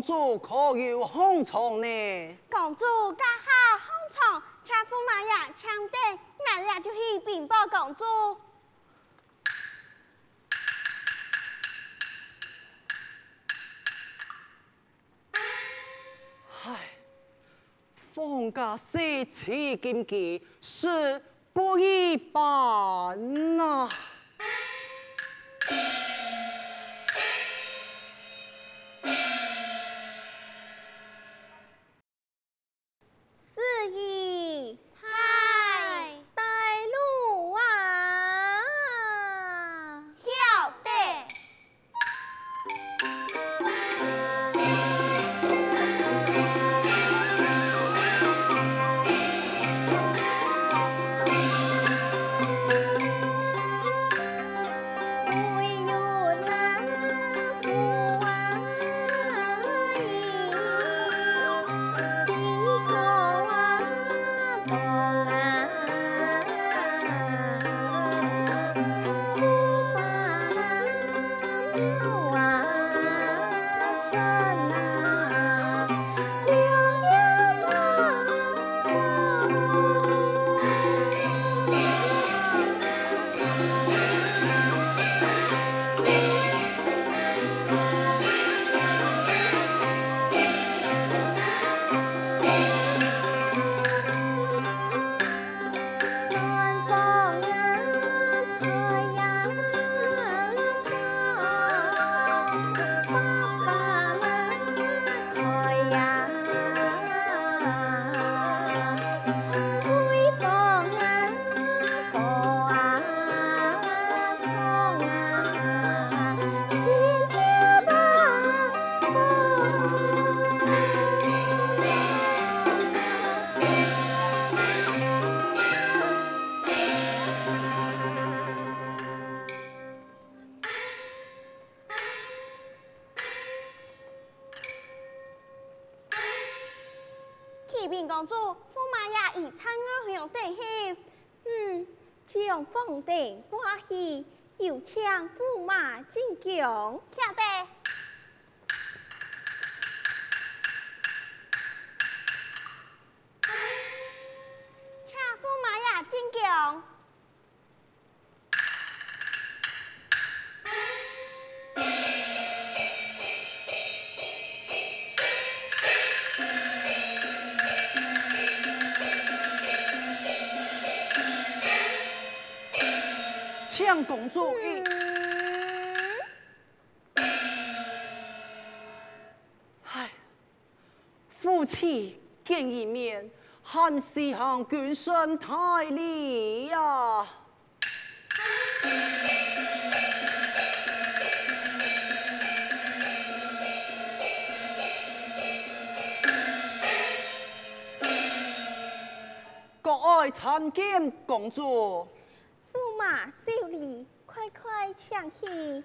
公主可有红虫呢？公主家下红虫，请驸马爷请等，俺俩就去禀报公主。唉，封家四次金鸡是不一般呐。公请公主一。唉，夫妻见一面，还是行君身太礼呀。各位参见公主。驸马少礼，快快请起。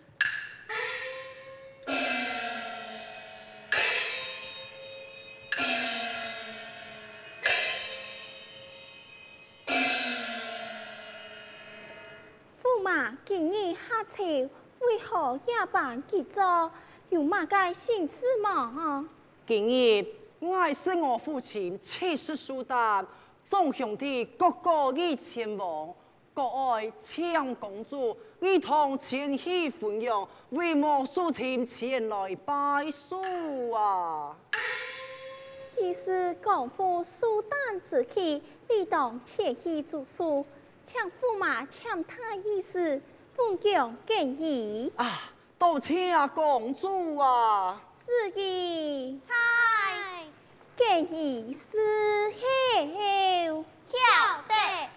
驸马今日下朝，为何夜半急走？有马该心事吗？今日我是我父亲七世苏丹，众兄弟个个已前往。各位请公主一同前去欢迎，为莫苏亲前来拜寿啊！既是广夫苏丹之气，你当前去住宿，请驸马请他意思，本宫建议啊，多谢公主啊！是的，菜建议是后晓得。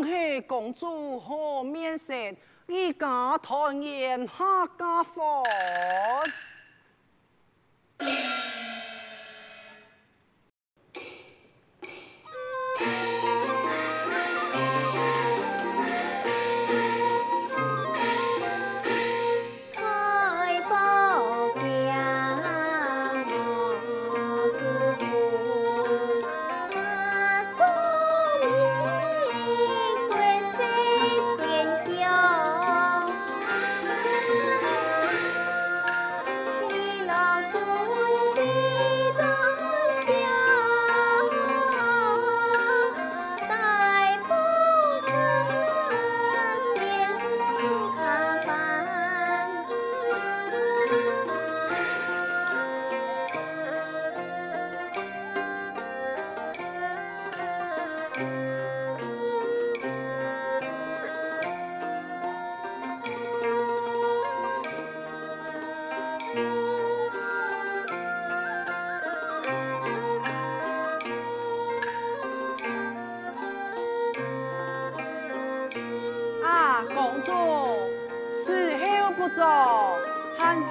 张黑公主和面神，一家团圆合家欢。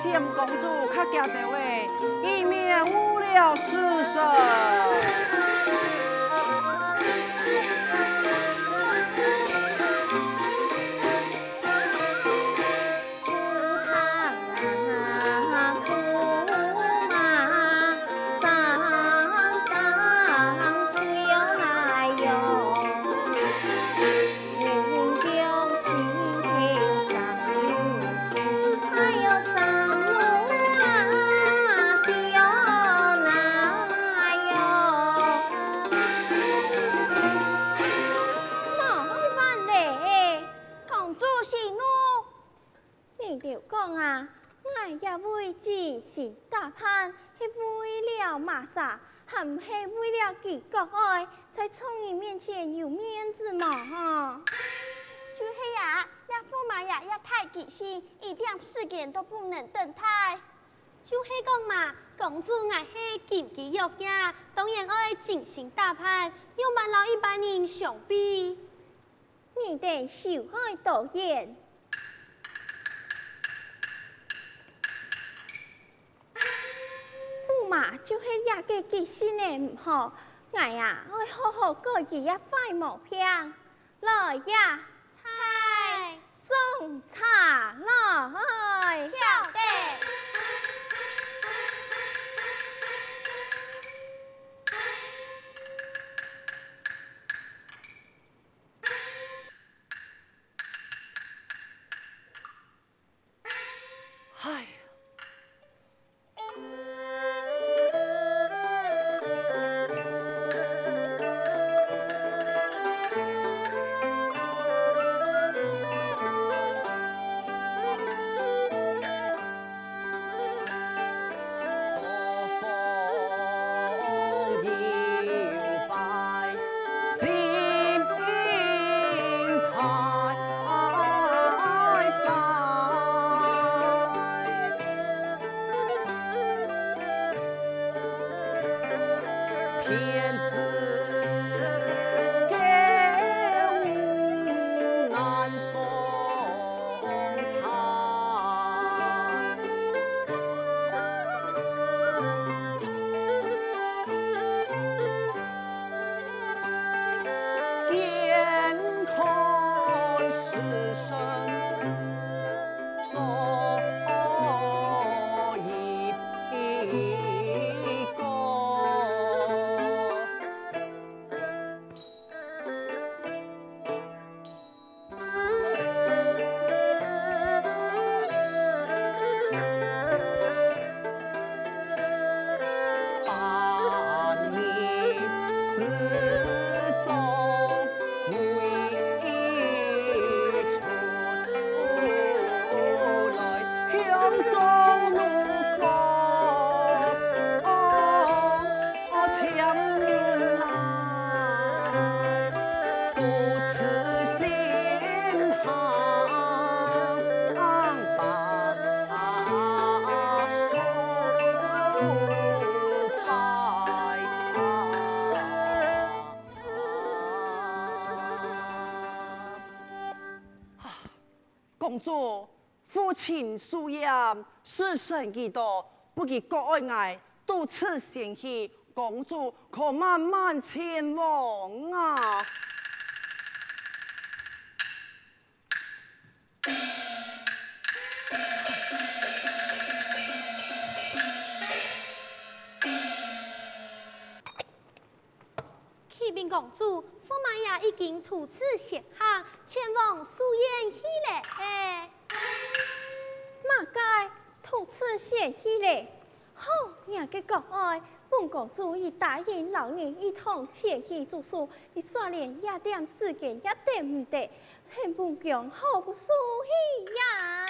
请公主客家的位，以免误了时辰。还不是为了给国爱，在众人面前有面子嘛？哈，就是呀，那驸马呀要太记性，一点时间都不能等待。就是讲嘛，公主爱是金枝玉叶，当然爱精心打扮，又万老一般人相比，你得少开多言。嘛，就是也个记性的唔好，哎呀，我好好过日也快毛病。来呀，菜送茶来，主，父亲书言，死神几多，不及国爱爱，到此前去，公主可慢慢前往啊。公主，驸马爷已经图此显哈，前往素颜去了。马该图此显去了。好，你个国爱，本公主已答应老人一同前去住宿，你说连一点时间也得不得，恨本宫好不舒服呀。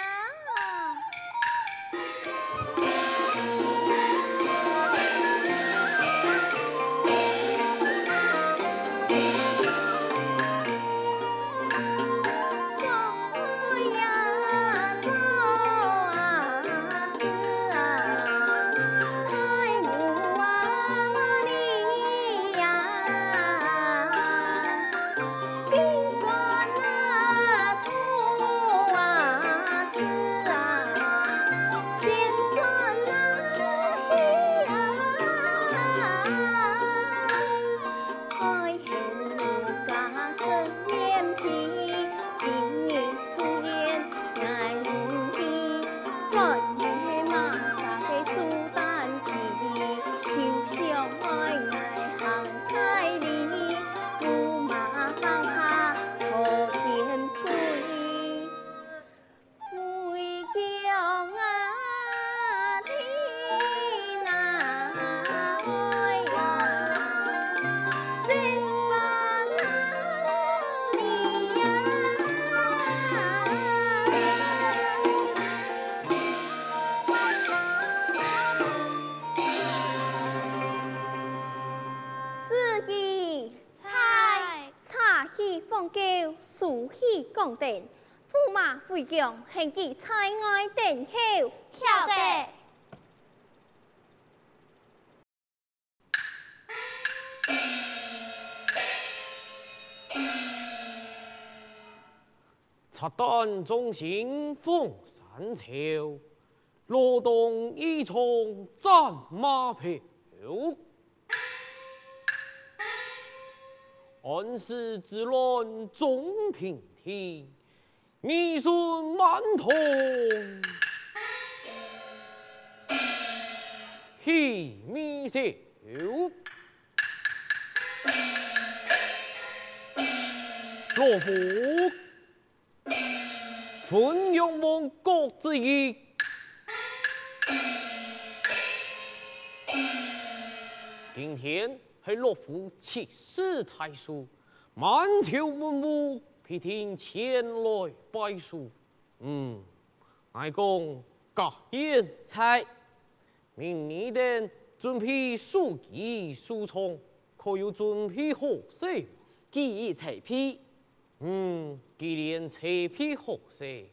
上献给蔡爱殿后，晓得。出丹中行风山桥，罗东一重战马票。安史之乱总平天。儿孙满堂喜弥笑。罗浮奋勇亡国之义，今天。系罗浮七十太叔，满朝文武必听前来拜书。嗯，爱公家宴菜，明日等准备书籍书从，可有准备好势？既已彩批。嗯，既然彩批好势，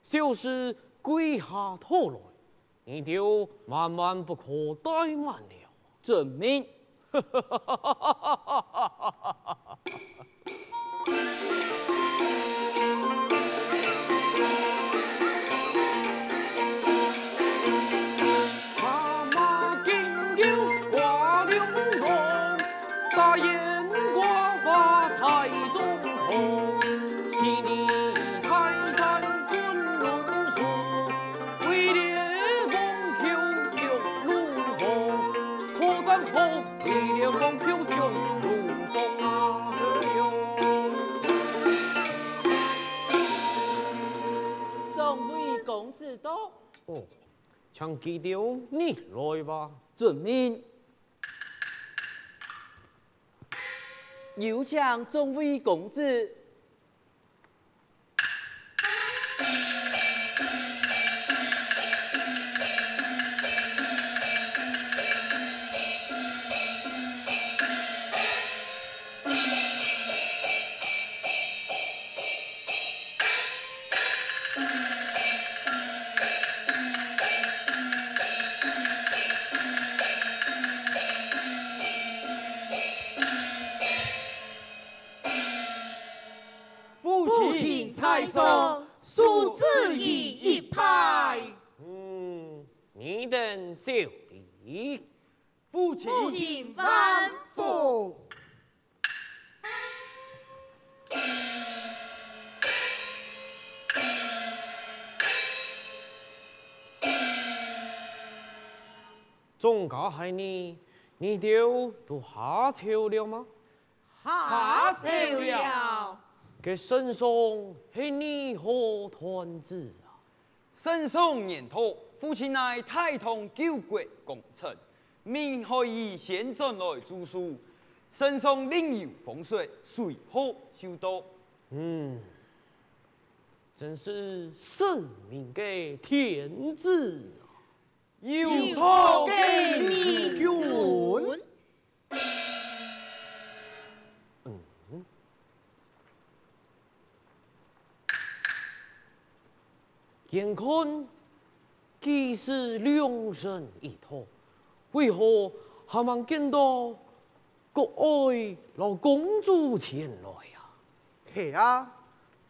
小事归下头来，你就万万不可怠慢了。遵命。哈哈哈哈哈哈哈哈哈！记丢你来吧，遵命。有请众位公子。等小礼，父亲父亲吩咐。总家系你，你丢都下朝了吗？下朝了。嘅圣上系你何团子啊？圣上年头，父亲乃太同救国功臣，命可以先转来主书。圣上另有风水，随后修道。嗯，真是圣明的天子啊！有托给你君。眼看既是两人一托，为何还望见到国爱老公主前来呀？系啊，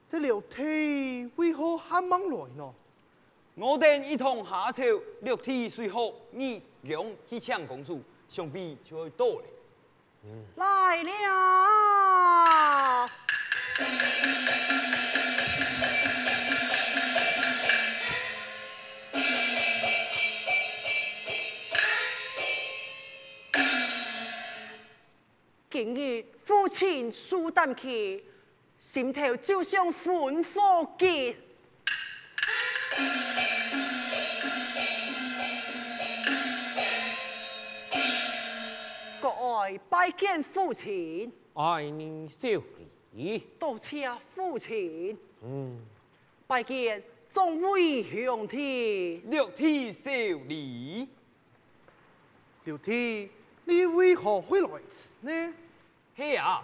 这六弟为何还望来呢？我等一同下朝，六弟随后你用去抢公主，想必就会到嘞。来了。今日父亲苏丹去，心头就像烽火结。国爱拜见父亲，爱你小礼，多谢父亲，嗯，拜见众位兄弟。六天少礼，六弟，你为何会来此呢？嘿啊，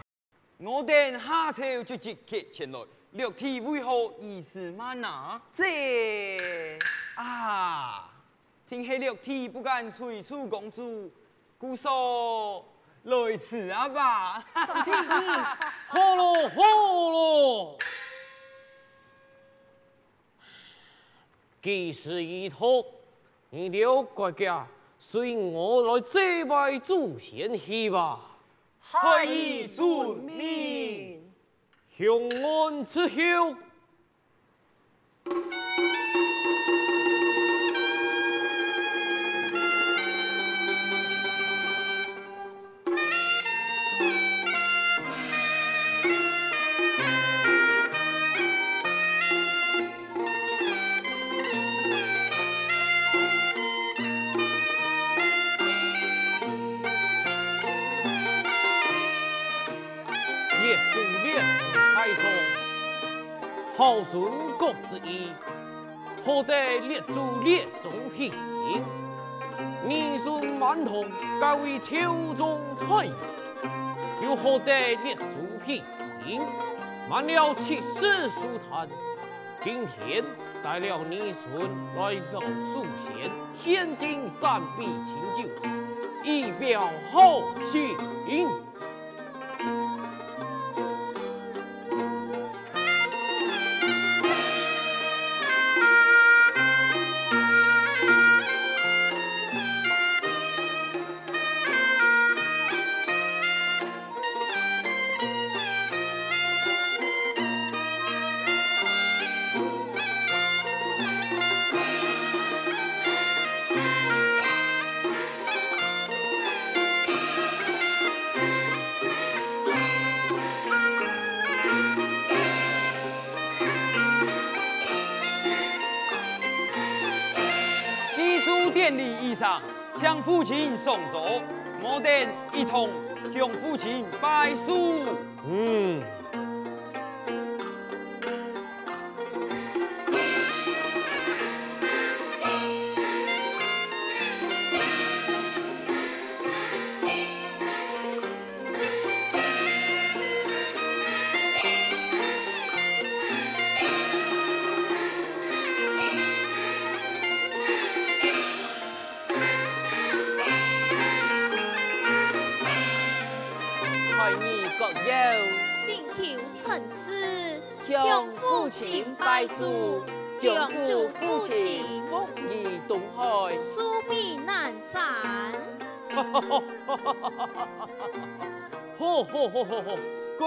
我等下朝就即刻前来。六弟为何意思慢啊？这啊，听起六弟不敢随处公主，故说来此啊吧。好咯好咯，既是一托，你了国家，随我来祭拜祖先去吧。何以遵命？雄安之后。何得列祖列宗批评？儿孙满堂，皆为朝中太子，又何得列祖批评？满了七世书坛，今天带了儿孙来到祖先，献尽三杯清酒，以表孝心。父亲送走，我等一同向父亲拜寿。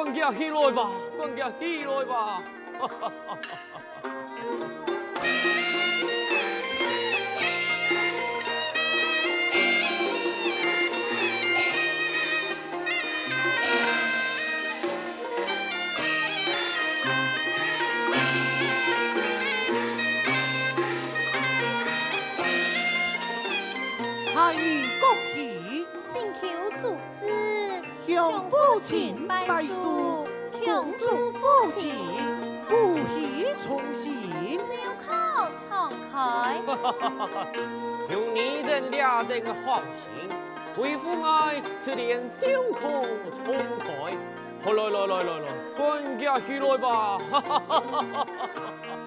好，管家起来吧，管家起来吧！哈哈哈！用你等俩等的放心，为父爱此年笑口常开。好来来来来来，管家起来吧！哈哈哈哈哈哈